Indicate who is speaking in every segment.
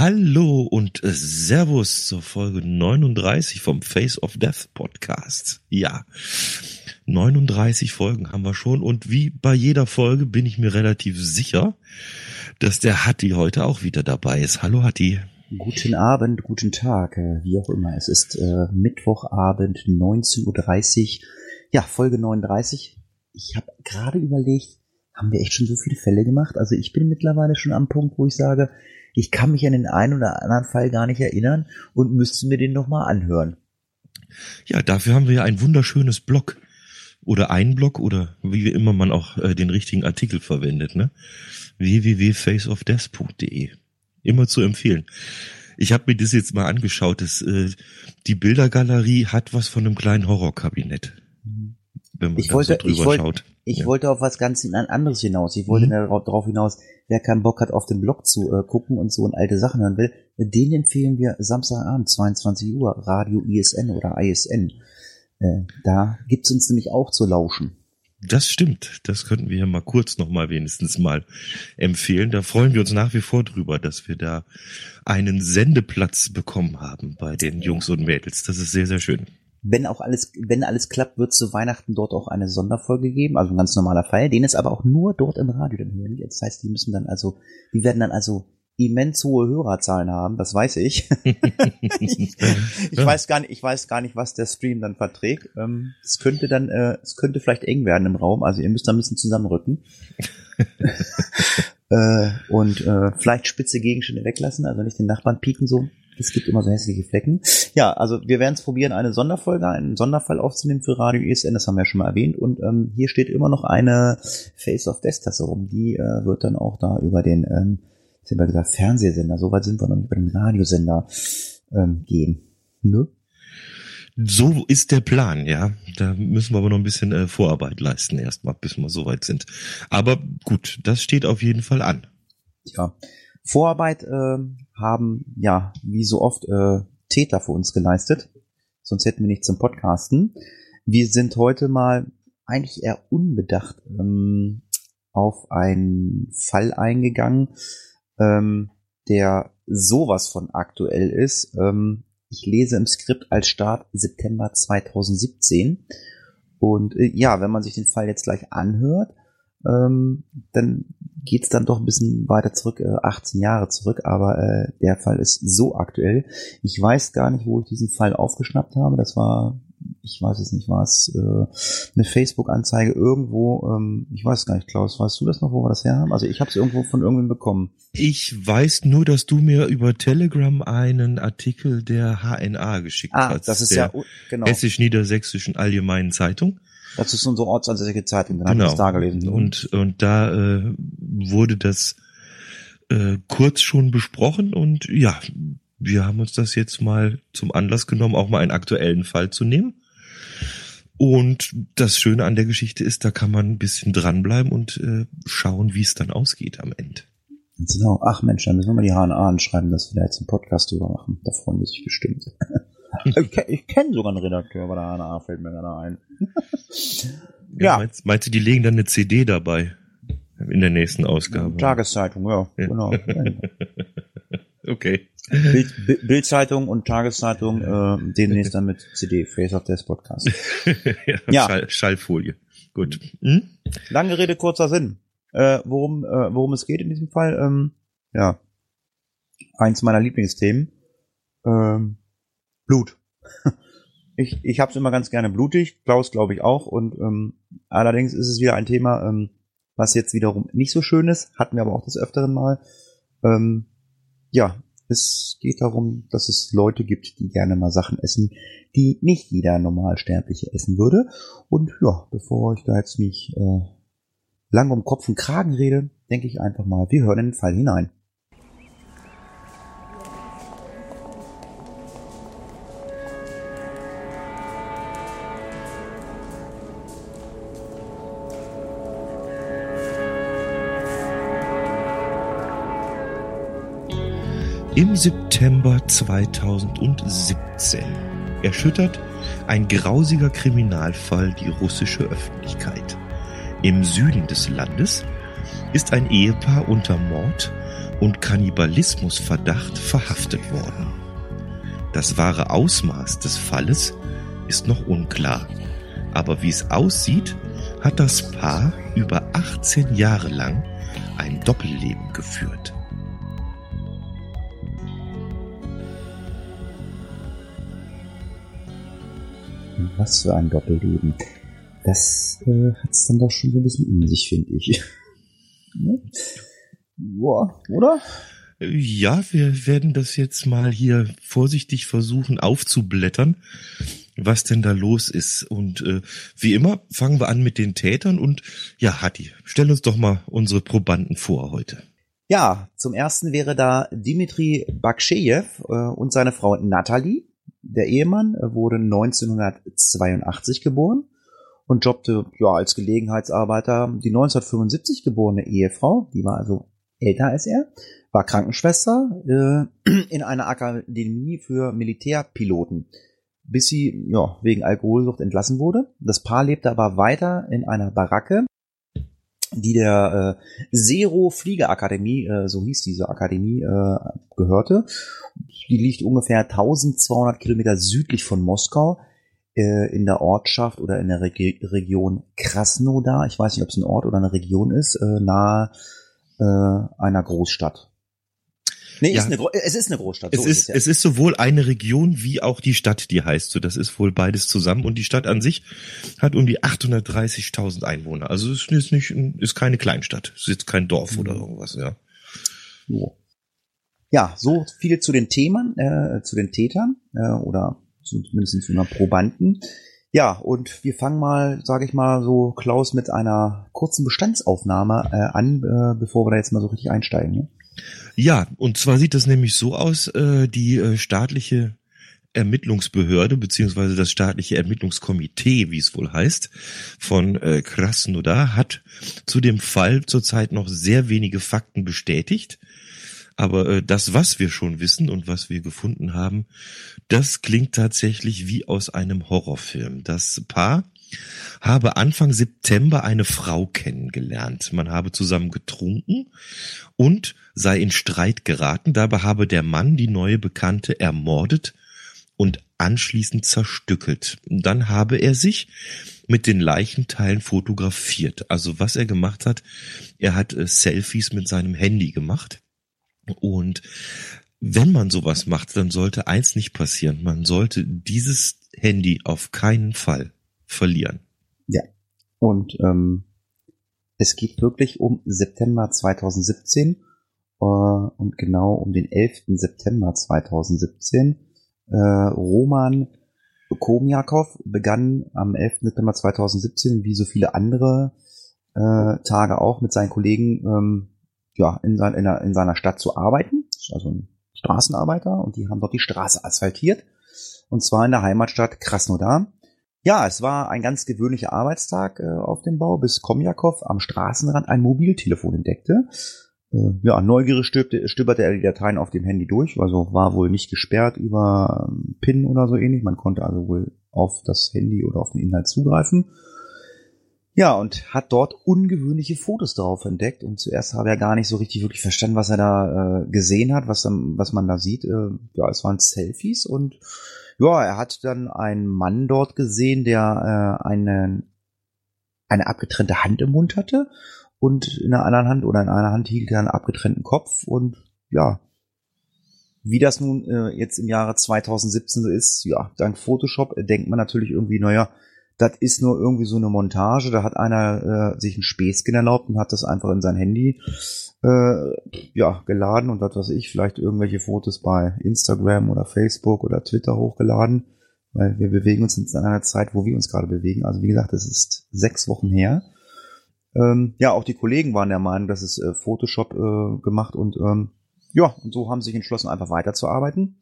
Speaker 1: Hallo und Servus zur Folge 39 vom Face of Death Podcast. Ja, 39 Folgen haben wir schon und wie bei jeder Folge bin ich mir relativ sicher, dass der Hatti heute auch wieder dabei ist. Hallo Hatti.
Speaker 2: Guten Abend, guten Tag, äh, wie auch immer. Es ist äh, Mittwochabend, 19.30 Uhr. Ja, Folge 39. Ich habe gerade überlegt, haben wir echt schon so viele Fälle gemacht? Also ich bin mittlerweile schon am Punkt, wo ich sage, ich kann mich an den einen oder anderen Fall gar nicht erinnern und müsste mir den nochmal anhören.
Speaker 1: Ja, dafür haben wir ja ein wunderschönes Blog oder ein Blog oder wie immer man auch äh, den richtigen Artikel verwendet, ne? www.faceofdeath.de. Immer zu empfehlen. Ich habe mir das jetzt mal angeschaut. Das, äh, die Bildergalerie hat was von einem kleinen Horrorkabinett.
Speaker 2: Wenn man ich wollte, so drüber wollte, schaut. Ich ja. wollte auf was ganz anderes hinaus. Ich wollte mhm. darauf hinaus, wer keinen Bock hat, auf den Blog zu äh, gucken und so und alte Sachen hören will, den empfehlen wir Samstagabend, 22 Uhr, Radio ISN oder ISN. Äh, da gibt's uns nämlich auch zu lauschen.
Speaker 1: Das stimmt. Das könnten wir ja mal kurz noch mal wenigstens mal empfehlen. Da freuen wir uns nach wie vor drüber, dass wir da einen Sendeplatz bekommen haben bei den Jungs und Mädels. Das ist sehr, sehr schön
Speaker 2: wenn auch alles, wenn alles klappt, wird zu Weihnachten dort auch eine Sonderfolge geben, also ein ganz normaler Fall, den es aber auch nur dort im Radio dann hören. Das heißt, die müssen dann also, die werden dann also immens hohe Hörerzahlen haben, das weiß ich. ich, ich weiß gar nicht, ich weiß gar nicht, was der Stream dann verträgt. Ähm, es könnte dann, äh, es könnte vielleicht eng werden im Raum, also ihr müsst da ein bisschen zusammenrücken. äh, und äh, vielleicht spitze Gegenstände weglassen, also nicht den Nachbarn pieken so. Es gibt immer so hässliche Flecken. Ja, also wir werden es probieren, eine Sonderfolge, einen Sonderfall aufzunehmen für Radio ESN, das haben wir ja schon mal erwähnt. Und ähm, hier steht immer noch eine Face of Death Tasse rum. Die äh, wird dann auch da über den, ähm, ich habe gesagt, Fernsehsender, soweit sind wir noch nicht bei dem Radiosender ähm, gehen.
Speaker 1: Ne? So ist der Plan, ja. Da müssen wir aber noch ein bisschen äh, Vorarbeit leisten erstmal, bis wir soweit sind. Aber gut, das steht auf jeden Fall an.
Speaker 2: Ja. Vorarbeit äh, haben ja wie so oft äh, Täter für uns geleistet. Sonst hätten wir nichts zum Podcasten. Wir sind heute mal eigentlich eher unbedacht ähm, auf einen Fall eingegangen, ähm, der sowas von aktuell ist. Ähm, ich lese im Skript als Start September 2017. Und äh, ja, wenn man sich den Fall jetzt gleich anhört, ähm, dann geht's dann doch ein bisschen weiter zurück, äh, 18 Jahre zurück, aber äh, der Fall ist so aktuell. Ich weiß gar nicht, wo ich diesen Fall aufgeschnappt habe. Das war, ich weiß es nicht, war es äh, eine Facebook-Anzeige irgendwo, ähm, ich weiß gar nicht, Klaus, weißt du das noch, wo wir das her haben? Also ich habe es irgendwo von irgendwem bekommen.
Speaker 1: Ich weiß nur, dass du mir über Telegram einen Artikel der HNA geschickt ah, hast.
Speaker 2: Das ist ja
Speaker 1: genau. Hessisch-Niedersächsischen Allgemeinen Zeitung.
Speaker 2: Das ist unsere ortsansässige Zeitung, dann genau. habe ich das da gelesen.
Speaker 1: Und, und da äh, wurde das äh, kurz schon besprochen und ja, wir haben uns das jetzt mal zum Anlass genommen, auch mal einen aktuellen Fall zu nehmen. Und das Schöne an der Geschichte ist, da kann man ein bisschen dranbleiben und äh, schauen, wie es dann ausgeht am Ende.
Speaker 2: Genau. Ach Mensch, dann müssen wir mal die HNA anschreiben, dass wir da jetzt einen Podcast drüber machen. Da freuen die sich bestimmt. ich, ich kenne sogar einen Redakteur bei der HNA, fällt mir gerade ein.
Speaker 1: ja. ja. Meinst, meinst, du, die legen dann eine CD dabei? In der nächsten Ausgabe.
Speaker 2: Tageszeitung, ja, ja. genau.
Speaker 1: okay.
Speaker 2: Bild, Bildzeitung und Tageszeitung äh, demnächst dann mit CD, Face of Death Podcast.
Speaker 1: ja, ja. Schall, Schallfolie. Gut. Hm?
Speaker 2: Lange Rede, kurzer Sinn. Äh, worum, äh, worum es geht in diesem Fall, ähm, ja, eins meiner Lieblingsthemen. Ähm, Blut. Ich, ich habe es immer ganz gerne blutig, Klaus glaube ich auch. Und ähm, allerdings ist es wieder ein Thema, ähm, was jetzt wiederum nicht so schön ist, hatten wir aber auch des Öfteren mal. Ähm, ja, es geht darum, dass es Leute gibt, die gerne mal Sachen essen, die nicht jeder Normalsterbliche essen würde. Und ja, bevor ich da jetzt nicht äh, lang um Kopf und Kragen rede, denke ich einfach mal, wir hören in den Fall hinein.
Speaker 1: Im September 2017 erschüttert ein grausiger Kriminalfall die russische Öffentlichkeit. Im Süden des Landes ist ein Ehepaar unter Mord und Kannibalismusverdacht verhaftet worden. Das wahre Ausmaß des Falles ist noch unklar, aber wie es aussieht, hat das Paar über 18 Jahre lang ein Doppelleben geführt.
Speaker 2: Was für ein Doppelleben. Das äh, hat es dann doch schon so ein bisschen in sich, finde ich. ne? Boah, oder?
Speaker 1: Ja, wir werden das jetzt mal hier vorsichtig versuchen aufzublättern, was denn da los ist. Und äh, wie immer fangen wir an mit den Tätern und ja, Hatti, stell uns doch mal unsere Probanden vor heute.
Speaker 2: Ja, zum ersten wäre da Dimitri Bakshejew äh, und seine Frau Natalie. Der Ehemann äh, wurde 1982 geboren und jobbte ja als Gelegenheitsarbeiter. Die 1975 geborene Ehefrau, die war also älter als er, war Krankenschwester äh, in einer Akademie für Militärpiloten, bis sie ja, wegen Alkoholsucht entlassen wurde. Das Paar lebte aber weiter in einer Baracke, die der äh, Zero Fliegerakademie, äh, so hieß diese Akademie, äh, gehörte. Die liegt ungefähr 1200 Kilometer südlich von Moskau äh, in der Ortschaft oder in der Reg Region Krasnodar. Ich weiß nicht, ob es ein Ort oder eine Region ist, äh, nahe äh, einer Großstadt. Nee,
Speaker 1: Ja.
Speaker 2: ist eine, es ist eine Großstadt.
Speaker 1: Es
Speaker 2: so
Speaker 1: ist,
Speaker 2: ja.
Speaker 1: es ist sowohl eine Region wie auch die Stadt, die heißt so. Das ist wohl beides zusammen. Und die Stadt an sich hat um die 830.000 Einwohner. Also es ist nicht, ist keine Kleinstadt. Es ist jetzt kein Dorf oder
Speaker 2: Mhm.
Speaker 1: irgendwas, ja.
Speaker 2: So. Ja, so viel zu den Themen, äh, zu den Tätern äh, oder zu, zumindest zu einer Probanden. Ja, und wir fangen mal, sage ich mal, so Klaus mit einer kurzen Bestandsaufnahme äh, an, äh, bevor wir da jetzt mal so richtig einsteigen. Ne?
Speaker 1: Ja, und zwar sieht das nämlich so aus, äh, die äh, staatliche Ermittlungsbehörde beziehungsweise das staatliche Ermittlungskomitee, wie es wohl heißt, von äh, Krasnodar hat zu dem Fall zurzeit noch sehr wenige Fakten bestätigt. Aber äh, das, was wir schon wissen und was wir gefunden haben, das klingt tatsächlich wie aus einem Horrorfilm. Das Paar habe Anfang September eine Frau kennengelernt. Man habe zusammen getrunken und sei in Streit geraten. Dabei habe der Mann die neue Bekannte ermordet und anschließend zerstückelt. Dann habe er sich mit den Leichenteilen fotografiert. Also was er gemacht hat, er hat äh, Selfies mit seinem Handy gemacht. Und wenn man sowas macht, dann sollte eins nicht passieren. Man sollte dieses Handy auf keinen Fall verlieren.
Speaker 2: Und ähm, es geht wirklich um September 2017 äh, und genau um den 11. September 2017. Äh, Roman Komiakow begann am 11. September 2017, wie so viele andere äh, Tage auch, mit seinen Kollegen ähm, ja, in, sein, in, in seiner Stadt zu arbeiten. Also ein Straßenarbeiter und die haben dort die Straße asphaltiert. Und zwar in der Heimatstadt Krasnodar. Ja, es war ein ganz gewöhnlicher Arbeitstag äh, auf dem Bau, bis Komjakow am Straßenrand ein Mobiltelefon entdeckte. Äh, ja, neugierig stöberte, stöberte er die Dateien auf dem Handy durch, also war wohl nicht gesperrt über ähm, PIN oder so ähnlich. Man konnte also wohl auf das Handy oder auf den Inhalt zugreifen. Ja, und hat dort ungewöhnliche Fotos darauf entdeckt. Und zuerst habe er gar nicht so richtig wirklich verstanden, was er da äh, gesehen hat, was, was man da sieht. Äh, ja, es waren Selfies und ja, er hat dann einen Mann dort gesehen, der äh, eine, eine abgetrennte Hand im Mund hatte und in der anderen Hand oder in einer Hand hielt er einen abgetrennten Kopf und ja, wie das nun äh, jetzt im Jahre 2017 so ist, ja, dank Photoshop äh, denkt man natürlich irgendwie, naja, das ist nur irgendwie so eine Montage, da hat einer äh, sich ein Späßchen erlaubt und hat das einfach in sein Handy äh, ja, geladen und was weiß ich, vielleicht irgendwelche Fotos bei Instagram oder Facebook oder Twitter hochgeladen, weil wir bewegen uns in einer Zeit, wo wir uns gerade bewegen. Also wie gesagt, das ist sechs Wochen her. Ähm, ja, auch die Kollegen waren der Meinung, dass es äh, Photoshop äh, gemacht und ähm, ja, und so haben sie sich entschlossen, einfach weiterzuarbeiten.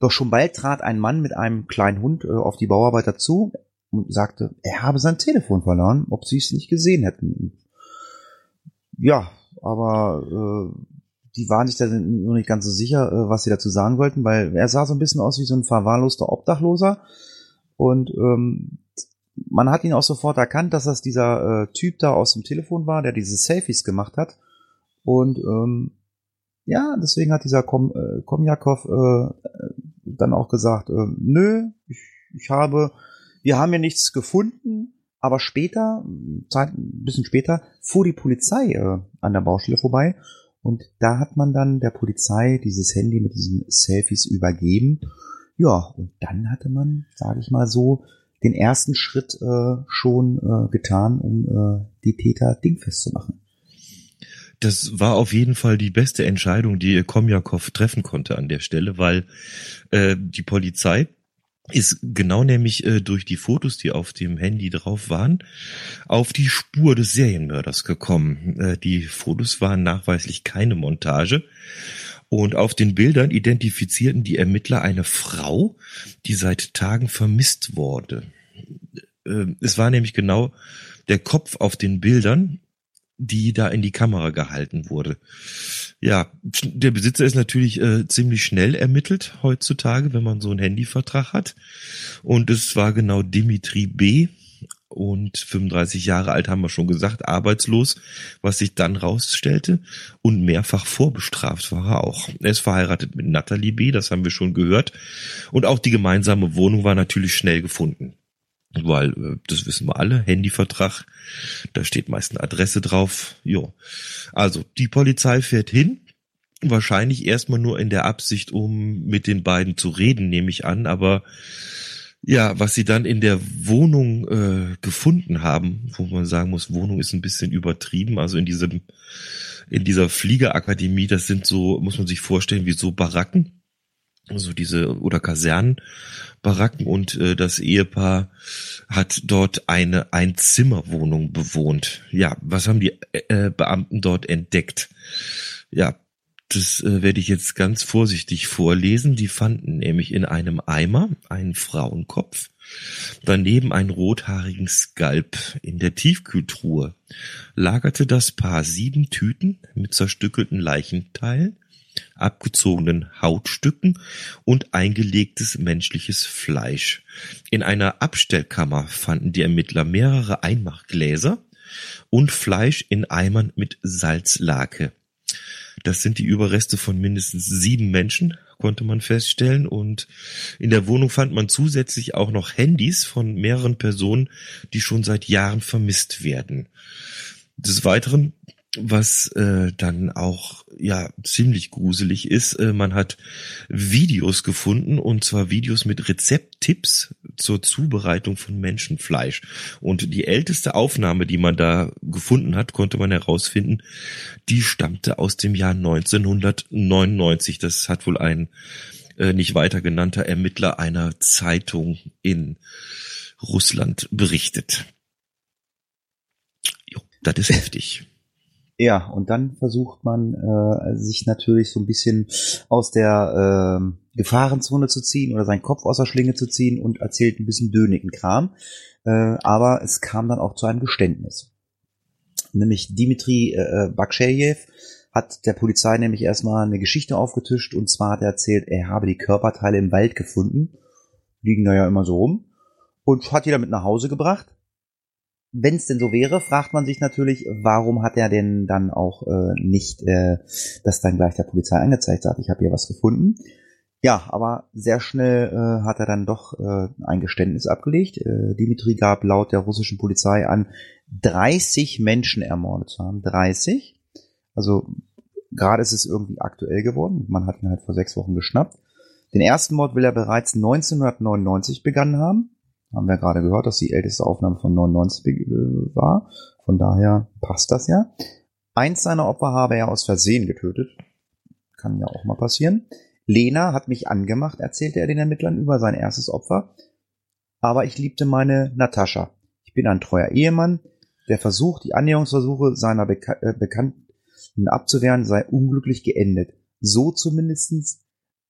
Speaker 2: Doch schon bald trat ein Mann mit einem kleinen Hund äh, auf die Bauarbeiter zu und sagte, er habe sein Telefon verloren, ob sie es nicht gesehen hätten. Ja, aber äh, die waren sich da nur nicht ganz so sicher, äh, was sie dazu sagen wollten, weil er sah so ein bisschen aus wie so ein verwahrloster Obdachloser. Und ähm, man hat ihn auch sofort erkannt, dass das dieser äh, Typ da aus dem Telefon war, der diese Selfies gemacht hat. Und ähm, ja, deswegen hat dieser Kom äh, Komjakov äh, dann auch gesagt, äh, nö, ich, ich habe, wir haben ja nichts gefunden, aber später, ein bisschen später, fuhr die Polizei äh, an der Baustelle vorbei und da hat man dann der Polizei dieses Handy mit diesen Selfies übergeben. Ja, und dann hatte man, sage ich mal so, den ersten Schritt äh, schon äh, getan, um äh, die Täter dingfest zu machen.
Speaker 1: Das war auf jeden Fall die beste Entscheidung, die Komjakov treffen konnte an der Stelle, weil äh, die Polizei ist genau nämlich äh, durch die Fotos, die auf dem Handy drauf waren, auf die Spur des Serienmörders gekommen. Äh, die Fotos waren nachweislich keine Montage. Und auf den Bildern identifizierten die Ermittler eine Frau, die seit Tagen vermisst wurde. Äh, es war nämlich genau der Kopf auf den Bildern, die da in die Kamera gehalten wurde. Ja, der Besitzer ist natürlich äh, ziemlich schnell ermittelt heutzutage, wenn man so einen Handyvertrag hat. Und es war genau Dimitri B. Und 35 Jahre alt haben wir schon gesagt, arbeitslos, was sich dann rausstellte. Und mehrfach vorbestraft war er auch. Er ist verheiratet mit Natalie B., das haben wir schon gehört. Und auch die gemeinsame Wohnung war natürlich schnell gefunden weil äh, das wissen wir alle, Handyvertrag, da steht meist eine Adresse drauf. Jo. Also die Polizei fährt hin, wahrscheinlich erstmal nur in der Absicht, um mit den beiden zu reden, nehme ich an, aber ja, was sie dann in der Wohnung äh, gefunden haben, wo man sagen muss, Wohnung ist ein bisschen übertrieben, also in diesem in dieser Fliegerakademie, das sind so, muss man sich vorstellen, wie so Baracken, also diese oder Kasernen Baracken und äh, das Ehepaar hat dort eine Einzimmerwohnung bewohnt. Ja, was haben die äh, Beamten dort entdeckt? Ja, das äh, werde ich jetzt ganz vorsichtig vorlesen. Die fanden nämlich in einem Eimer einen Frauenkopf, daneben einen rothaarigen Skalp. In der Tiefkühltruhe lagerte das Paar sieben Tüten mit zerstückelten Leichenteilen, abgezogenen Hautstücken und eingelegtes menschliches Fleisch. In einer Abstellkammer fanden die Ermittler mehrere Einmachgläser und Fleisch in Eimern mit Salzlake. Das sind die Überreste von mindestens sieben Menschen, konnte man feststellen. Und in der Wohnung fand man zusätzlich auch noch Handys von mehreren Personen, die schon seit Jahren vermisst werden. Des Weiteren was äh, dann auch ja ziemlich gruselig ist. Äh, man hat Videos gefunden und zwar Videos mit Rezepttipps zur Zubereitung von Menschenfleisch. Und die älteste Aufnahme, die man da gefunden hat, konnte man herausfinden, die stammte aus dem Jahr 1999. Das hat wohl ein äh, nicht weiter genannter Ermittler einer Zeitung in Russland berichtet. Jo, das ist heftig.
Speaker 2: Ja, und dann versucht man äh, sich natürlich so ein bisschen aus der äh, Gefahrenzone zu ziehen oder seinen Kopf aus der Schlinge zu ziehen und erzählt ein bisschen dönigen Kram. Äh, aber es kam dann auch zu einem Geständnis. Nämlich Dimitri äh, Baksheyev hat der Polizei nämlich erstmal eine Geschichte aufgetischt und zwar hat er erzählt, er habe die Körperteile im Wald gefunden, liegen da ja immer so rum, und hat die damit nach Hause gebracht wenn es denn so wäre, fragt man sich natürlich, warum hat er denn dann auch äh, nicht äh, das dann gleich der Polizei angezeigt hat, ich habe hier was gefunden. Ja, aber sehr schnell äh, hat er dann doch äh, ein Geständnis abgelegt. Äh, Dimitri gab laut der russischen Polizei an, 30 Menschen ermordet zu haben. 30. Also gerade ist es irgendwie aktuell geworden. Man hat ihn halt vor sechs Wochen geschnappt. Den ersten Mord will er bereits 1999 begangen haben haben wir gerade gehört, dass die älteste Aufnahme von 99 äh, war. Von daher passt das ja. Eins seiner Opfer habe er aus Versehen getötet. Kann ja auch mal passieren. Lena hat mich angemacht, erzählte er den Ermittlern über sein erstes Opfer. Aber ich liebte meine Natascha. Ich bin ein treuer Ehemann. Der Versuch, die Annäherungsversuche seiner Beka äh, Bekannten abzuwehren, sei unglücklich geendet. So zumindestens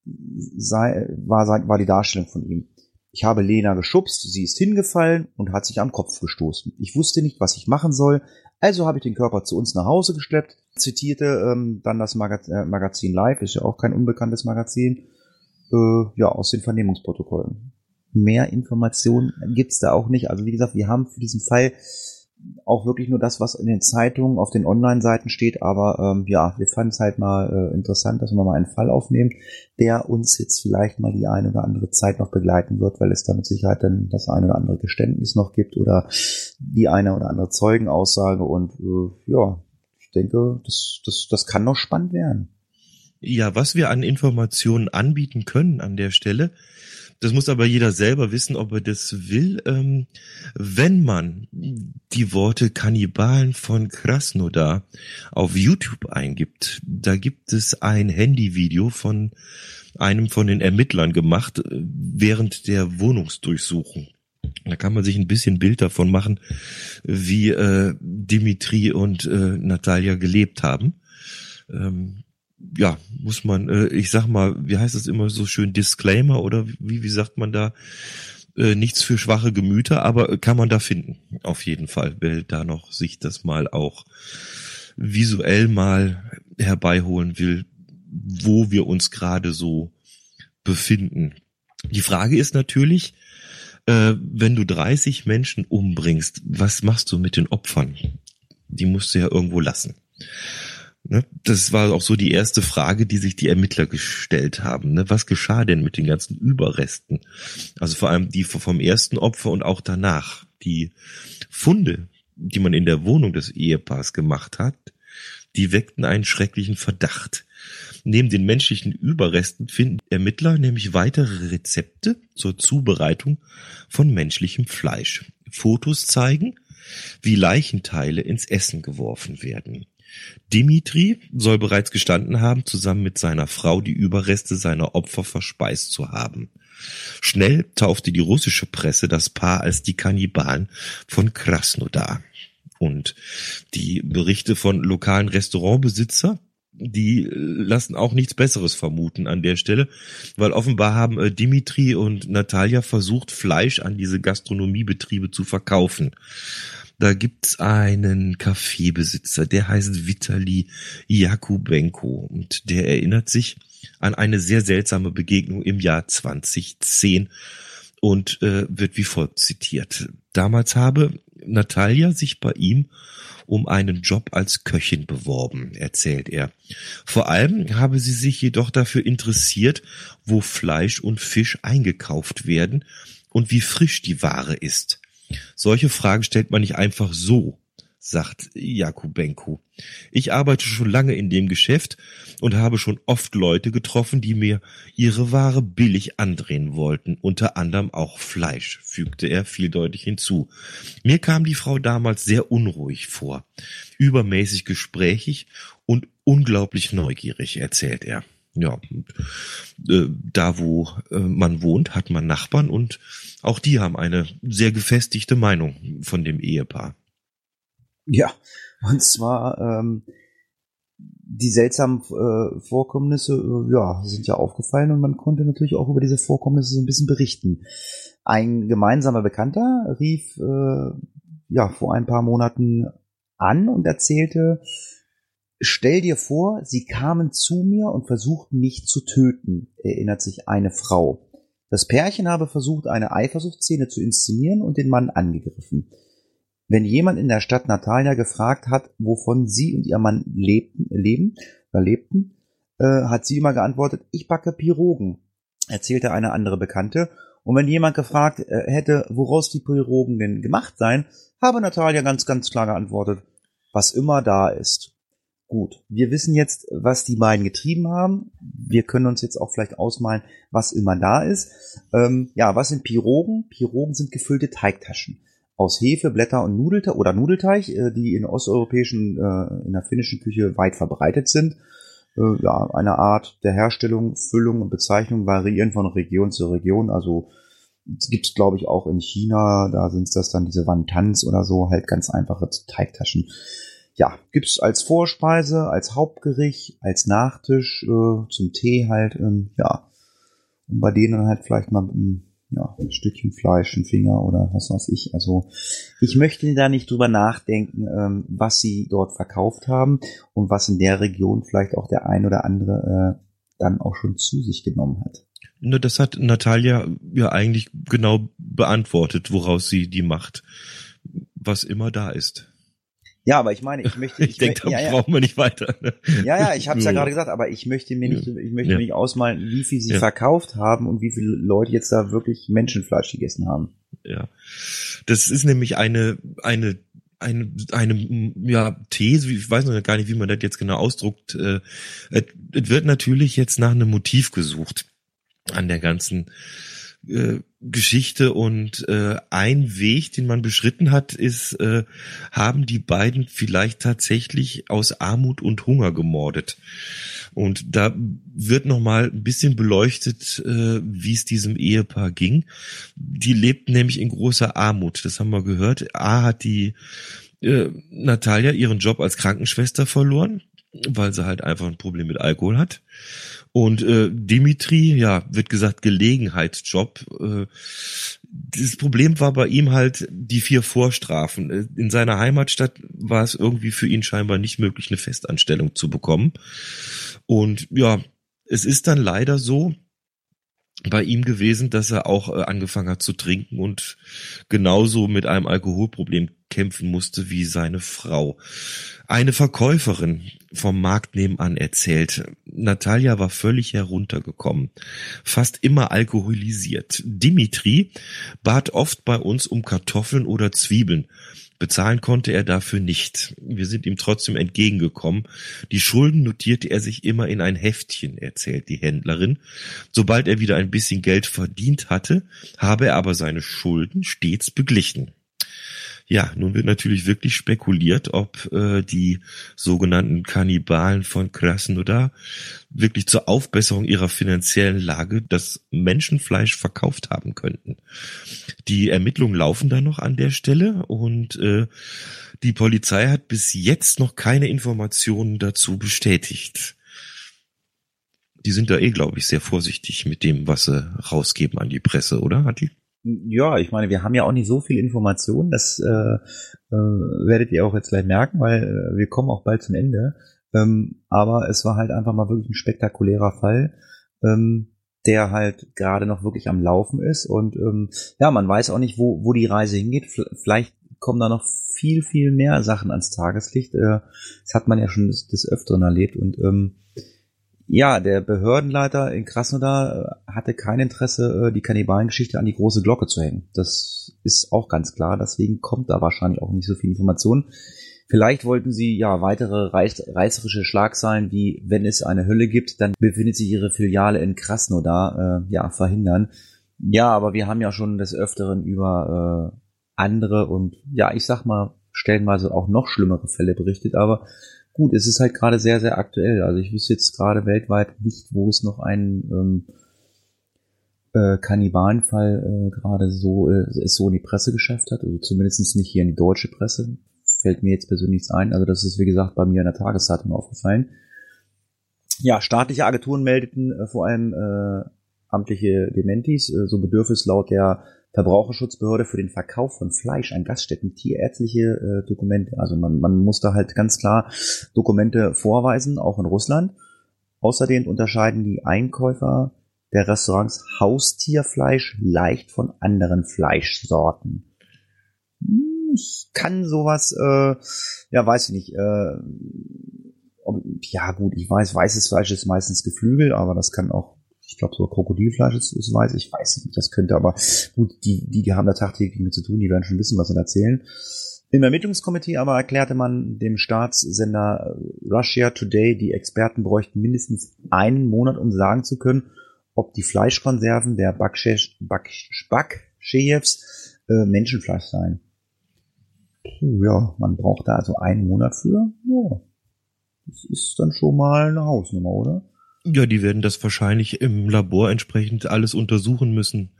Speaker 2: sei, war, war die Darstellung von ihm. Ich habe Lena geschubst, sie ist hingefallen und hat sich am Kopf gestoßen. Ich wusste nicht, was ich machen soll, Also habe ich den Körper zu uns nach Hause geschleppt, zitierte ähm, dann das Magaz äh, Magazin Live, ist ja auch kein unbekanntes Magazin, äh, ja, aus den Vernehmungsprotokollen. Mehr Informationen gibt's da auch nicht. Also wie gesagt, wir haben für diesen Fall auch wirklich nur das, was in den Zeitungen, auf den Online-Seiten steht. Aber ähm, ja, wir fanden es halt mal äh, interessant, dass wir mal einen Fall aufnehmen, der uns jetzt vielleicht mal die eine oder andere Zeit noch begleiten wird, weil es da mit Sicherheit dann das eine oder andere Geständnis noch gibt oder die eine oder andere Zeugenaussage. Und äh, ja, ich denke, das, das, das kann noch spannend werden.
Speaker 1: Ja, was wir an Informationen anbieten können an der Stelle, das muss aber jeder selber wissen, ob er das will. Ähm, wenn man die Worte Kannibalen von Krasnodar auf YouTube eingibt, da gibt es ein Handyvideo von einem von den Ermittlern gemacht äh, während der Wohnungsdurchsuchung. Da kann man sich ein bisschen Bild davon machen, wie äh, Dimitri und äh, Natalia gelebt haben. Ähm, ja, muss man, äh, ich sag mal, wie heißt es immer so schön, Disclaimer oder wie, wie sagt man da? Äh, nichts für schwache Gemüter, aber kann man da finden, auf jeden Fall, wer da noch sich das mal auch visuell mal herbeiholen will, wo wir uns gerade so befinden. Die Frage ist natürlich, äh, wenn du 30 Menschen umbringst, was machst du mit den Opfern? Die musst du ja irgendwo lassen. Ne? Das war auch so die erste Frage, die sich die Ermittler gestellt haben. Ne? Was geschah denn mit den ganzen Überresten? Also vor allem die vom ersten Opfer und auch danach. Die Funde, die man in der Wohnung des Ehepaars gemacht hat, die weckten einen schrecklichen Verdacht. Neben den menschlichen Überresten finden Ermittler nämlich weitere Rezepte zur Zubereitung von menschlichem Fleisch. Fotos zeigen, wie Leichenteile ins Essen geworfen werden. Dimitri soll bereits gestanden haben, zusammen mit seiner Frau die Überreste seiner Opfer verspeist zu haben. Schnell taufte die russische Presse das Paar als die Kannibalen von Krasnodar. Und die Berichte von lokalen Restaurantbesitzer, die lassen auch nichts Besseres vermuten an der Stelle, weil offenbar haben äh, Dimitri und Natalia versucht, Fleisch an diese Gastronomiebetriebe zu verkaufen. Da gibt's einen Kaffeebesitzer, der heißt Vitali Jakubenko und der erinnert sich an eine sehr seltsame Begegnung im Jahr 2010 und äh, wird wie folgt zitiert. Damals habe Natalia sich bei ihm um einen Job als Köchin beworben, erzählt er. Vor allem habe sie sich jedoch dafür interessiert, wo Fleisch und Fisch eingekauft werden und wie frisch die Ware ist. Solche Fragen stellt man nicht einfach so, sagt Jakubenko. Ich arbeite schon lange in dem Geschäft und habe schon oft Leute getroffen, die mir ihre Ware billig andrehen wollten, unter anderem auch Fleisch, fügte er vieldeutig hinzu. Mir kam die Frau damals sehr unruhig vor, übermäßig gesprächig und unglaublich neugierig, erzählt er ja, äh, da wo äh, man wohnt, hat man Nachbarn und auch die haben eine sehr gefestigte Meinung von dem Ehepaar.
Speaker 2: Ja, und zwar ähm, die seltsamen äh, Vorkommnisse, äh, ja, sind ja aufgefallen und man konnte natürlich auch über diese Vorkommnisse so ein bisschen berichten. Ein gemeinsamer Bekannter rief äh, ja vor ein paar Monaten an und erzählte, Stell dir vor, sie kamen zu mir und versuchten mich zu töten, erinnert sich eine Frau. Das Pärchen habe versucht, eine Eifersuchtsszene zu inszenieren und den Mann angegriffen. Wenn jemand in der Stadt Natalia gefragt hat, wovon sie und ihr Mann lebten, leben oder lebten, äh, hat sie immer geantwortet, ich backe Pirogen, erzählte eine andere Bekannte. Und wenn jemand gefragt äh, hätte, woraus die Pirogen denn gemacht seien, habe Natalia ganz, ganz klar geantwortet, was immer da ist. Gut, wir wissen jetzt, was die beiden getrieben haben. Wir können uns jetzt auch vielleicht ausmalen, was immer da ist. Ähm, ja, was sind Pirogen? Pirogen sind gefüllte Teigtaschen aus Hefe, Blätter und Nudelteig oder Nudelteig, äh, die in osteuropäischen, äh, in der finnischen Küche weit verbreitet sind. Äh, ja, eine Art der Herstellung, Füllung und Bezeichnung variieren von Region zu Region. Also es gibt glaube ich, auch in China, da sind es das dann diese Wantans oder so, halt ganz einfache Teigtaschen ja, gibt's als Vorspeise, als Hauptgericht, als Nachtisch, äh, zum Tee halt, ähm, ja. Und bei denen halt vielleicht mal, ähm, ja, ein Stückchen Fleisch, ein Finger oder was weiß ich. Also ich möchte da nicht drüber nachdenken, ähm, was sie dort verkauft haben und was in der Region vielleicht auch der ein oder andere äh, dann auch schon zu sich genommen hat.
Speaker 1: Ne, das hat Natalia ja eigentlich genau beantwortet, woraus sie die Macht, was immer da ist.
Speaker 2: Ja, aber ich meine, ich möchte.
Speaker 1: Ich, ich denke, da ja, ja. brauchen wir nicht weiter. Ne?
Speaker 2: Ja, ja, ich habe es ja gerade gesagt, aber ich möchte mir nicht, ich möchte ja. mir nicht ausmalen, wie viel sie verkauft haben und wie viele Leute jetzt da wirklich Menschenfleisch gegessen haben.
Speaker 1: Ja, das ist nämlich eine eine eine, eine ja, These, ich weiß noch gar nicht, wie man das jetzt genau ausdruckt. Äh, es wird natürlich jetzt nach einem Motiv gesucht an der ganzen äh, Geschichte und äh, ein Weg, den man beschritten hat, ist, äh, haben die beiden vielleicht tatsächlich aus Armut und Hunger gemordet. Und da wird noch mal ein bisschen beleuchtet, äh, wie es diesem Ehepaar ging. Die lebten nämlich in großer Armut, das haben wir gehört. A hat die äh, Natalia ihren Job als Krankenschwester verloren, weil sie halt einfach ein Problem mit Alkohol hat. Und äh, Dimitri, ja, wird gesagt, Gelegenheitsjob. Äh, das Problem war bei ihm halt die vier Vorstrafen. Äh, in seiner Heimatstadt war es irgendwie für ihn scheinbar nicht möglich, eine Festanstellung zu bekommen. Und ja, es ist dann leider so, bei ihm gewesen, dass er auch äh, angefangen hat zu trinken und genauso mit einem Alkoholproblem kämpfen musste wie seine Frau. Eine Verkäuferin vom Markt nebenan erzählt, Natalia war völlig heruntergekommen, fast immer alkoholisiert. Dimitri bat oft bei uns um Kartoffeln oder Zwiebeln Bezahlen konnte er dafür nicht. Wir sind ihm trotzdem entgegengekommen. Die Schulden notierte er sich immer in ein Heftchen, erzählt die Händlerin. Sobald er wieder ein bisschen Geld verdient hatte, habe er aber seine Schulden stets beglichen. Ja, nun wird natürlich wirklich spekuliert, ob äh, die sogenannten Kannibalen von Krasnodar wirklich zur Aufbesserung ihrer finanziellen Lage das Menschenfleisch verkauft haben könnten. Die Ermittlungen laufen da noch an der Stelle und äh, die Polizei hat bis jetzt noch keine Informationen dazu bestätigt. Die sind da eh, glaube ich, sehr vorsichtig mit dem, was sie rausgeben an die Presse, oder, Hatti?
Speaker 2: Ja, ich meine, wir haben ja auch nicht so viel Informationen, das äh, äh, werdet ihr auch jetzt gleich merken, weil äh, wir kommen auch bald zum Ende. Ähm, aber es war halt einfach mal wirklich ein spektakulärer Fall, ähm, der halt gerade noch wirklich am Laufen ist. Und ähm, ja, man weiß auch nicht, wo, wo die Reise hingeht. Vielleicht kommen da noch viel, viel mehr Sachen ans Tageslicht. Äh, das hat man ja schon des, des Öfteren erlebt. Und ähm, ja, der Behördenleiter in Krasnodar äh, hatte kein Interesse, äh, die Kannibalengeschichte an die große Glocke zu hängen. Das ist auch ganz klar. Deswegen kommt da wahrscheinlich auch nicht so viel Information. Vielleicht wollten sie ja weitere reißerische Schlagzeilen wie wenn es eine Hölle gibt, dann befindet sich ihre Filiale in Krasnodar äh, ja verhindern. Ja, aber wir haben ja schon des Öfteren über äh, andere und ja, ich sag mal stellenweise auch noch schlimmere Fälle berichtet, aber gut, es ist halt gerade sehr, sehr aktuell. Also ich wüsste jetzt gerade weltweit nicht, wo es noch einen ähm, äh, Kannibalenfall äh, gerade so äh, es so in die Presse geschafft hat. Also zumindest nicht hier in die deutsche Presse. Fällt mir jetzt persönlich nichts ein. Also das ist, wie gesagt, bei mir in der Tageszeitung aufgefallen. Ja, staatliche Agenturen meldeten äh, vor allem äh, amtliche Dementis, äh, so bedürfe laut der Verbraucherschutzbehörde für den Verkauf von Fleisch an Gaststätten tierärztliche äh, Dokumente. Also man, man muss da halt ganz klar Dokumente vorweisen, auch in Russland. Außerdem unterscheiden die Einkäufer der Restaurants Haustierfleisch leicht von anderen Fleischsorten. Hm, ich kann sowas, äh, ja, weiß ich nicht. Äh, ja gut, ich weiß, weißes Fleisch ist meistens Geflügel, aber das kann auch ich glaube sogar Krokodilfleisch ist, ist weiß, ich weiß nicht, das könnte, aber gut, die, die, die haben da tagtäglich mit zu tun, die werden schon wissen, was sie erzählen. Im Ermittlungskomitee aber erklärte man dem Staatssender Russia Today, die Experten bräuchten mindestens einen Monat, um sagen zu können, ob die Fleischkonserven der Bakshevs äh, Menschenfleisch seien. Ja, man braucht da also einen Monat für. Ja, das ist dann schon mal eine Hausnummer, oder?
Speaker 1: Ja, die werden das wahrscheinlich im Labor entsprechend alles untersuchen müssen,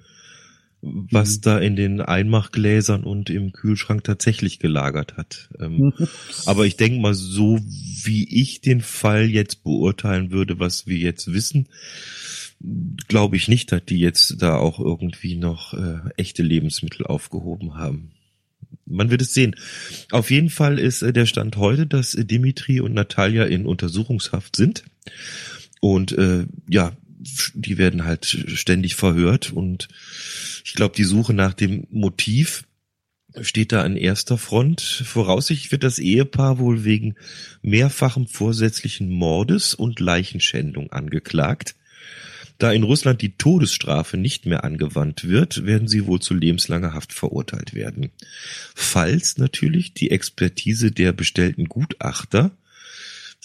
Speaker 1: was mhm. da in den Einmachgläsern und im Kühlschrank tatsächlich gelagert hat. Ähm, aber ich denke mal, so wie ich den Fall jetzt beurteilen würde, was wir jetzt wissen, glaube ich nicht, dass die jetzt da auch irgendwie noch äh, echte Lebensmittel aufgehoben haben. Man wird es sehen. Auf jeden Fall ist äh, der Stand heute, dass äh, Dimitri und Natalia in Untersuchungshaft sind. Und äh, ja, die werden halt ständig verhört und ich glaube, die Suche nach dem Motiv steht da an erster Front. Voraussichtlich wird das Ehepaar wohl wegen mehrfachem vorsätzlichen Mordes und Leichenschändung angeklagt. Da in Russland die Todesstrafe nicht mehr angewandt wird, werden sie wohl zu lebenslanger Haft verurteilt werden. Falls natürlich die Expertise der bestellten Gutachter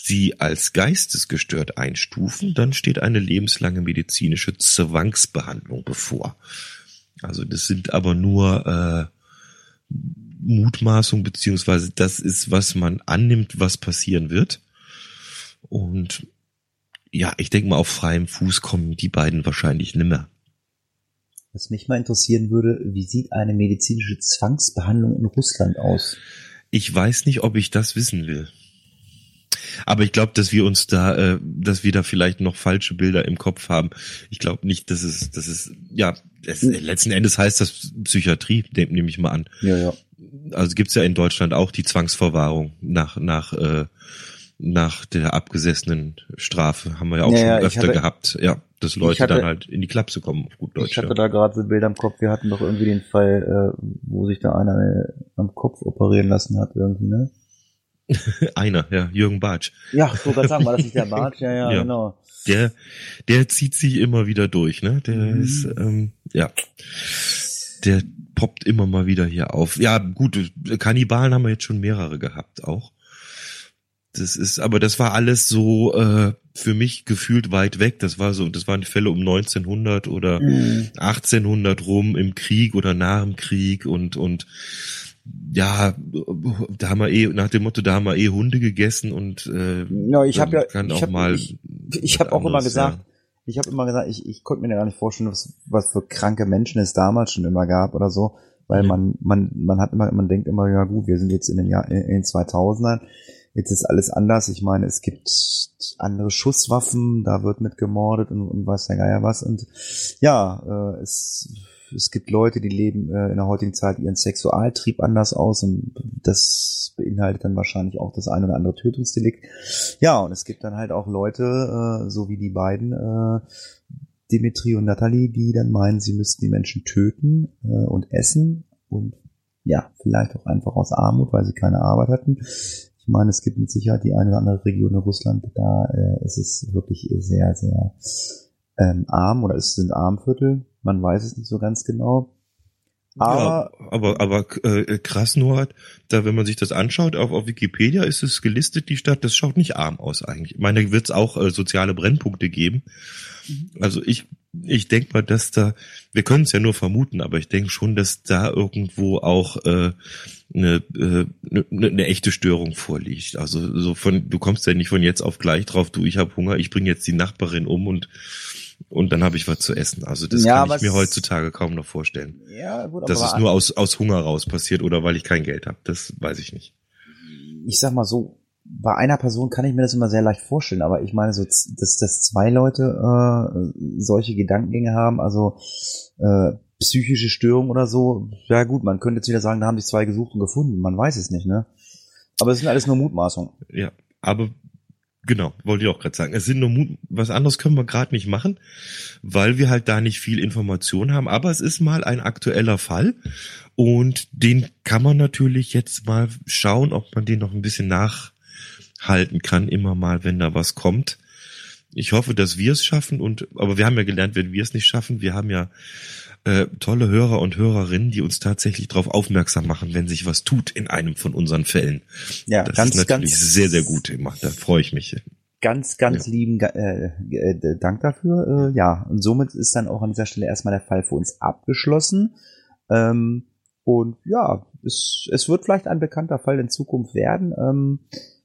Speaker 1: sie als geistesgestört einstufen, dann steht eine lebenslange medizinische Zwangsbehandlung bevor. Also das sind aber nur äh, Mutmaßung beziehungsweise das ist, was man annimmt, was passieren wird. Und ja, ich denke mal, auf freiem Fuß kommen die beiden wahrscheinlich nimmer.
Speaker 2: Was mich mal interessieren würde, wie sieht eine medizinische Zwangsbehandlung in Russland aus?
Speaker 1: Ich weiß nicht, ob ich das wissen will. Aber ich glaube, dass wir uns da, äh, dass wir da vielleicht noch falsche Bilder im Kopf haben. Ich glaube nicht, dass es, dass es, ja, es, hm. letzten Endes heißt das Psychiatrie, nehme ich mal an.
Speaker 2: Ja, ja.
Speaker 1: Also gibt's ja in Deutschland auch die Zwangsverwahrung nach, nach, äh, nach der abgesessenen Strafe. Haben wir ja auch ja, schon öfter hatte, gehabt. Ja, dass Leute hatte, dann halt in die Klapse kommen, auf gut Deutsch.
Speaker 2: Ich hatte ja. da gerade so Bilder im Kopf. Wir hatten doch irgendwie den Fall, äh, wo sich da einer äh, am Kopf operieren lassen hat irgendwie, ne?
Speaker 1: Einer, ja, Jürgen Bartsch.
Speaker 2: Ja, ich wollte sagen, war das nicht der Bartsch? Ja, ja, ja, genau.
Speaker 1: Der, der zieht sich immer wieder durch, ne? Der mhm. ist, ähm, ja, der poppt immer mal wieder hier auf. Ja, gut, Kannibalen haben wir jetzt schon mehrere gehabt auch. Das ist, aber das war alles so äh, für mich gefühlt weit weg. Das war so, das waren Fälle um 1900 oder mhm. 1800 rum im Krieg oder nach dem Krieg und und ja, da haben wir eh nach dem Motto, da haben wir eh Hunde gegessen und äh,
Speaker 2: ja, ich habe ja,
Speaker 1: kann
Speaker 2: ich
Speaker 1: auch hab, mal.
Speaker 2: Ich, ich habe auch immer gesagt, ja. ich habe immer gesagt, ich, ich konnte mir gar nicht vorstellen, was, was für kranke Menschen es damals schon immer gab oder so, weil mhm. man man man hat immer, man denkt immer, ja gut, wir sind jetzt in den Jahr in den 2000ern, jetzt ist alles anders. Ich meine, es gibt andere Schusswaffen, da wird mit gemordet und, und weiß der Geier was und ja, äh, es es gibt Leute, die leben äh, in der heutigen Zeit ihren Sexualtrieb anders aus und das beinhaltet dann wahrscheinlich auch das ein oder andere Tötungsdelikt. Ja, und es gibt dann halt auch Leute, äh, so wie die beiden, äh, Dimitri und Natalie, die dann meinen, sie müssten die Menschen töten äh, und essen und ja, vielleicht auch einfach aus Armut, weil sie keine Arbeit hatten. Ich meine, es gibt mit Sicherheit die eine oder andere Region in Russland, da äh, ist es wirklich sehr, sehr ähm, arm oder es sind Armviertel. Man weiß es nicht so ganz genau.
Speaker 1: Aber, ja, aber, aber äh, krass nur halt, da wenn man sich das anschaut, auf, auf Wikipedia ist es gelistet, die Stadt, das schaut nicht arm aus eigentlich. Ich meine, da wird es auch äh, soziale Brennpunkte geben. Mhm. Also ich, ich denke mal, dass da, wir können es ja nur vermuten, aber ich denke schon, dass da irgendwo auch äh, eine, äh, eine, eine echte Störung vorliegt. Also so von, du kommst ja nicht von jetzt auf gleich drauf, du, ich habe Hunger, ich bringe jetzt die Nachbarin um und und dann habe ich was zu essen. Also das ja, kann ich mir heutzutage kaum noch vorstellen.
Speaker 2: Ja, gut,
Speaker 1: aber Dass es nur aus, aus Hunger raus passiert oder weil ich kein Geld habe, das weiß ich nicht.
Speaker 2: Ich sag mal so, bei einer Person kann ich mir das immer sehr leicht vorstellen, aber ich meine so, dass, dass zwei Leute äh, solche Gedankengänge haben, also äh, psychische Störung oder so, ja gut, man könnte jetzt wieder sagen, da haben sich zwei gesucht und gefunden, man weiß es nicht, ne? Aber es sind alles nur Mutmaßungen.
Speaker 1: Ja, aber Genau, wollte ich auch gerade sagen. Es sind nur Mut, was anderes können wir gerade nicht machen, weil wir halt da nicht viel Information haben. Aber es ist mal ein aktueller Fall und den kann man natürlich jetzt mal schauen, ob man den noch ein bisschen nachhalten kann, immer mal, wenn da was kommt. Ich hoffe, dass wir es schaffen und, aber wir haben ja gelernt, wenn wir es nicht schaffen, wir haben ja äh, tolle Hörer und Hörerinnen, die uns tatsächlich darauf aufmerksam machen, wenn sich was tut in einem von unseren Fällen. Ja, das ganz, ist natürlich ganz, sehr, sehr gut gemacht. Da freue ich mich.
Speaker 2: Ganz, ganz ja. lieben äh, äh, Dank dafür. Äh, ja, und somit ist dann auch an dieser Stelle erstmal der Fall für uns abgeschlossen. Ähm, und ja, es, es wird vielleicht ein bekannter Fall in Zukunft werden. Ähm,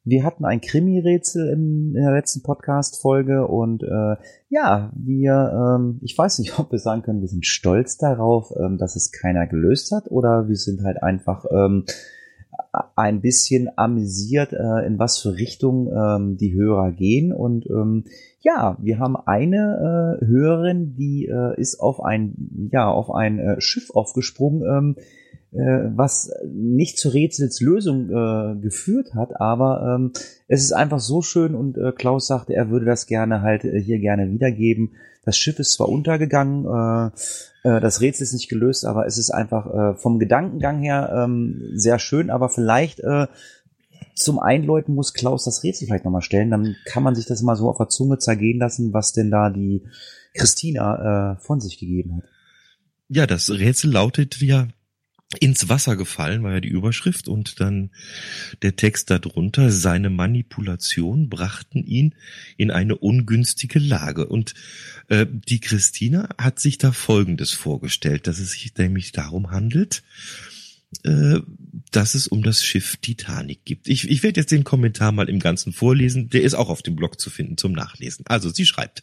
Speaker 2: wir hatten ein Krimi-Rätsel in der letzten Podcast-Folge und äh, ja, wir, ähm, ich weiß nicht, ob wir sagen können, wir sind stolz darauf, ähm, dass es keiner gelöst hat oder wir sind halt einfach ähm, ein bisschen amüsiert, äh, in was für Richtung ähm, die Hörer gehen. Und ähm, ja, wir haben eine äh, Hörerin, die äh, ist auf ein, ja, auf ein äh, Schiff aufgesprungen, ähm, äh, was nicht zur Rätselslösung äh, geführt hat, aber ähm, es ist einfach so schön und äh, Klaus sagte, er würde das gerne halt äh, hier gerne wiedergeben. Das Schiff ist zwar untergegangen, äh, äh, das Rätsel ist nicht gelöst, aber es ist einfach äh, vom Gedankengang her ähm, sehr schön, aber vielleicht äh, zum Einläuten muss Klaus das Rätsel vielleicht nochmal stellen, dann kann man sich das mal so auf der Zunge zergehen lassen, was denn da die Christina äh, von sich gegeben hat.
Speaker 1: Ja, das Rätsel lautet ja, ins Wasser gefallen, war ja die Überschrift und dann der Text darunter, seine Manipulation brachten ihn in eine ungünstige Lage. Und äh, die Christina hat sich da Folgendes vorgestellt, dass es sich nämlich darum handelt, äh, dass es um das Schiff Titanic gibt. Ich, ich werde jetzt den Kommentar mal im Ganzen vorlesen. Der ist auch auf dem Blog zu finden zum Nachlesen. Also sie schreibt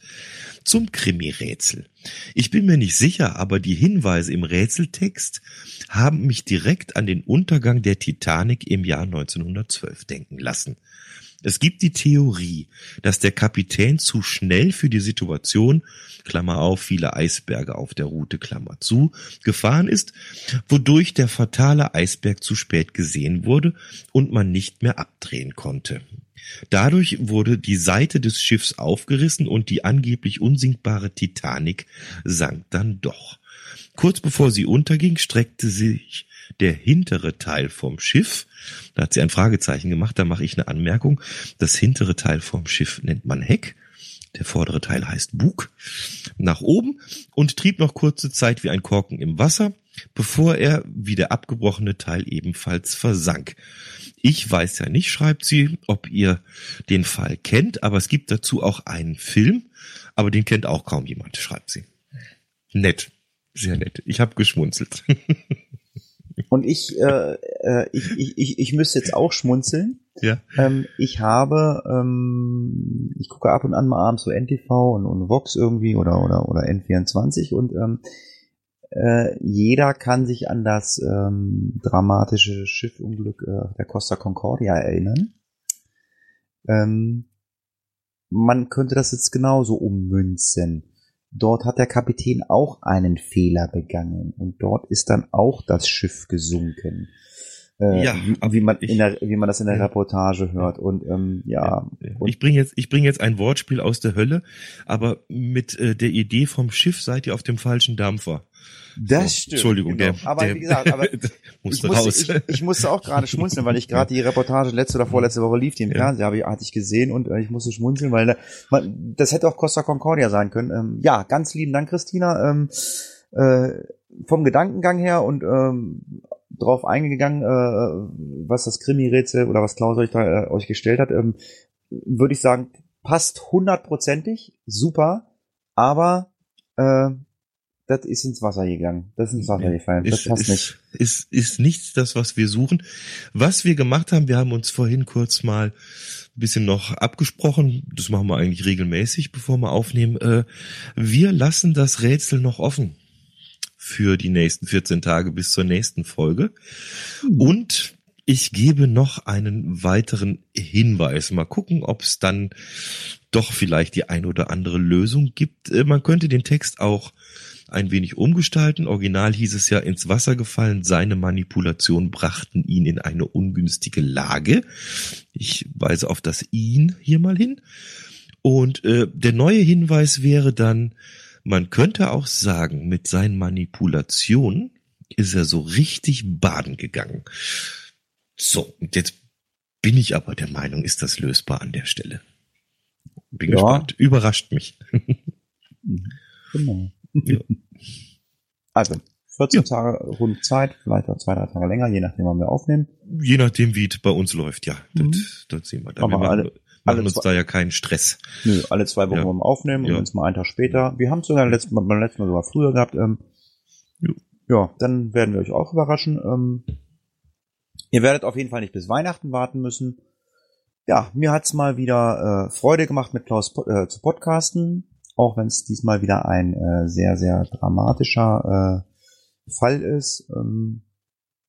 Speaker 1: zum Krimi-Rätsel. Ich bin mir nicht sicher, aber die Hinweise im Rätseltext haben mich direkt an den Untergang der Titanic im Jahr 1912 denken lassen. Es gibt die Theorie, dass der Kapitän zu schnell für die Situation, Klammer auf, viele Eisberge auf der Route, Klammer zu, gefahren ist, wodurch der fatale Eisberg zu spät gesehen wurde und man nicht mehr abdrehen konnte. Dadurch wurde die Seite des Schiffs aufgerissen und die angeblich unsinkbare Titanic sank dann doch. Kurz bevor sie unterging, streckte sich der hintere Teil vom Schiff, da hat sie ein Fragezeichen gemacht, da mache ich eine Anmerkung, das hintere Teil vom Schiff nennt man Heck, der vordere Teil heißt Bug, nach oben und trieb noch kurze Zeit wie ein Korken im Wasser, bevor er wie der abgebrochene Teil ebenfalls versank. Ich weiß ja nicht, schreibt sie, ob ihr den Fall kennt, aber es gibt dazu auch einen Film, aber den kennt auch kaum jemand, schreibt sie. Nett, sehr nett. Ich habe geschmunzelt.
Speaker 2: Und ich, äh, äh, ich, ich, ich, ich müsste jetzt auch schmunzeln.
Speaker 1: Ja.
Speaker 2: Ähm, ich habe, ähm, ich gucke ab und an mal abends so NTV und, und Vox irgendwie oder, oder, oder N24 und ähm, äh, jeder kann sich an das ähm, dramatische Schiffunglück äh, der Costa Concordia erinnern. Ähm, man könnte das jetzt genauso ummünzen. Dort hat der Kapitän auch einen Fehler begangen und dort ist dann auch das Schiff gesunken. Äh, ja, wie, wie man ich, in der, wie man das in der ja, Reportage hört und ähm, ja.
Speaker 1: ja
Speaker 2: und
Speaker 1: ich bringe jetzt ich bringe jetzt ein Wortspiel aus der Hölle, aber mit äh, der Idee vom Schiff seid ihr auf dem falschen Dampfer.
Speaker 2: Das so, stimmt.
Speaker 1: Entschuldigung,
Speaker 2: genau.
Speaker 1: der,
Speaker 2: aber
Speaker 1: der,
Speaker 2: wie gesagt, aber ich,
Speaker 1: musste,
Speaker 2: ich, ich, musste auch gerade schmunzeln, weil ich gerade die Reportage letzte oder vorletzte Woche lief, die im ja. Fernsehen habe ich, hatte ich gesehen und äh, ich musste schmunzeln, weil man, das hätte auch Costa Concordia sein können. Ähm, ja, ganz lieben Dank, Christina. Ähm, äh, vom Gedankengang her und ähm, drauf eingegangen, äh, was das Krimi-Rätsel oder was Klaus euch da äh, euch gestellt hat, ähm, würde ich sagen, passt hundertprozentig, super, aber äh, das ist ins Wasser gegangen. Das ist ins Wasser gefallen. Das ist, passt
Speaker 1: ist,
Speaker 2: nicht.
Speaker 1: Ist, ist nichts das, was wir suchen. Was wir gemacht haben, wir haben uns vorhin kurz mal ein bisschen noch abgesprochen. Das machen wir eigentlich regelmäßig, bevor wir aufnehmen. Äh, wir lassen das Rätsel noch offen für die nächsten 14 Tage bis zur nächsten Folge. Hm. Und ich gebe noch einen weiteren Hinweis. Mal gucken, ob es dann doch vielleicht die ein oder andere Lösung gibt. Äh, man könnte den Text auch ein wenig umgestalten. Original hieß es ja ins Wasser gefallen, seine Manipulationen brachten ihn in eine ungünstige Lage. Ich weise auf das ihn hier mal hin. Und äh, der neue Hinweis wäre dann, man könnte auch sagen, mit seinen Manipulationen ist er so richtig baden gegangen. So, und jetzt bin ich aber der Meinung, ist das lösbar an der Stelle. Bin ja. gespannt. Überrascht mich.
Speaker 2: genau. Ja. Also, 14 ja. Tage rund Zeit, vielleicht auch zwei, drei Tage länger, je nachdem, wann wir aufnehmen.
Speaker 1: Je nachdem, wie es bei uns läuft, ja. Mhm. Das, das sehen wir. Da wir machen, alle, machen alle uns zwei, da ja keinen Stress.
Speaker 2: Nö, alle zwei Wochen ja. wollen wir aufnehmen ja. und uns mal einen Tag später. Wir haben es sogar letzten, beim letzten Mal sogar früher gehabt. Ähm, ja. ja, dann werden wir euch auch überraschen. Ähm, ihr werdet auf jeden Fall nicht bis Weihnachten warten müssen. Ja, mir hat's mal wieder äh, Freude gemacht, mit Klaus äh, zu podcasten auch wenn es diesmal wieder ein äh, sehr, sehr dramatischer äh, Fall ist. Ähm,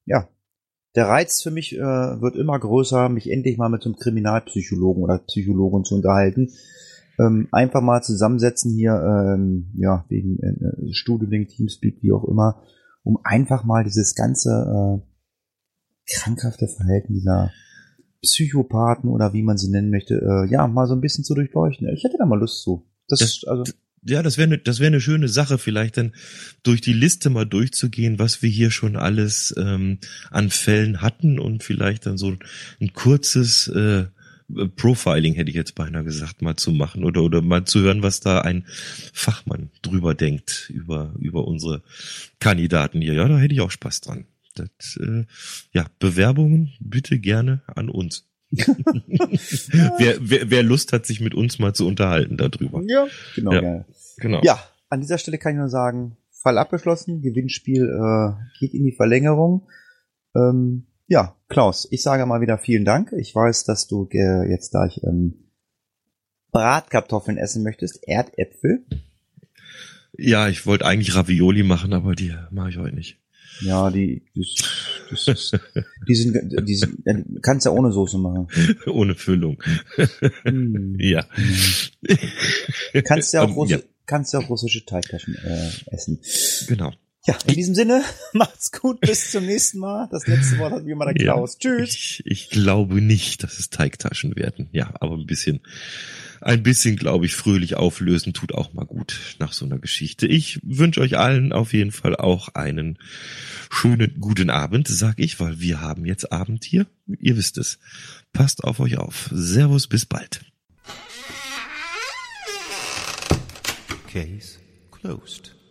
Speaker 2: ja, der Reiz für mich äh, wird immer größer, mich endlich mal mit so einem Kriminalpsychologen oder Psychologen zu unterhalten. Ähm, einfach mal zusammensetzen hier, ähm, ja, wegen äh, Studiolink, Teamspeak, wie auch immer, um einfach mal dieses ganze äh, krankhafte Verhalten dieser Psychopathen oder wie man sie nennen möchte, äh, ja, mal so ein bisschen zu durchleuchten. Ich hätte da mal Lust zu.
Speaker 1: Das, das also ja, das wäre eine das wäre eine schöne Sache, vielleicht dann durch die Liste mal durchzugehen, was wir hier schon alles ähm, an Fällen hatten und vielleicht dann so ein kurzes äh, Profiling hätte ich jetzt beinahe gesagt, mal zu machen oder oder mal zu hören, was da ein Fachmann drüber denkt über über unsere Kandidaten hier. Ja, da hätte ich auch Spaß dran. Das, äh, ja, Bewerbungen bitte gerne an uns. wer, wer, wer Lust hat, sich mit uns mal zu unterhalten darüber.
Speaker 2: Ja, genau. Ja, genau. ja an dieser Stelle kann ich nur sagen, Fall abgeschlossen, Gewinnspiel äh, geht in die Verlängerung. Ähm, ja, Klaus, ich sage mal wieder vielen Dank. Ich weiß, dass du äh, jetzt gleich ähm, Bratkartoffeln essen möchtest, Erdäpfel.
Speaker 1: Ja, ich wollte eigentlich Ravioli machen, aber die mache ich heute nicht.
Speaker 2: Ja, die, das, das, die sind, die sind, kannst ja ohne Soße machen.
Speaker 1: ohne Füllung. Hm. ja.
Speaker 2: Kannst ja auch, Russi ja. kannst ja auch russische Teigtaschen äh, essen.
Speaker 1: Genau.
Speaker 2: Ja, in diesem Sinne, macht's gut, bis zum nächsten Mal. Das letzte Wort hat wie immer der Klaus. Ja, Tschüss.
Speaker 1: Ich, ich glaube nicht, dass es Teigtaschen werden. Ja, aber ein bisschen ein bisschen, glaube ich, fröhlich auflösen tut auch mal gut nach so einer Geschichte. Ich wünsche euch allen auf jeden Fall auch einen schönen guten Abend, sag ich, weil wir haben jetzt Abend hier. Ihr wisst es. Passt auf euch auf. Servus, bis bald. Case closed.